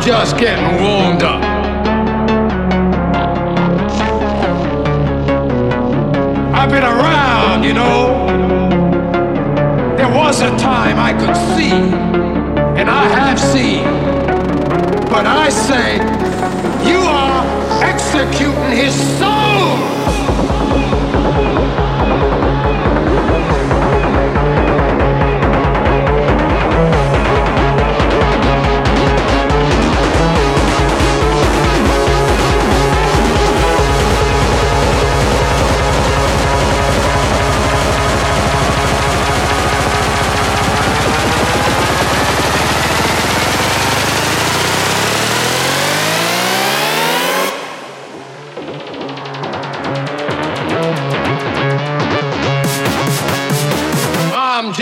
just getting warmed up. I've been around, you know. There was a time I could see, and I have seen. But I say, you are executing his soul.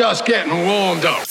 Just getting warmed up.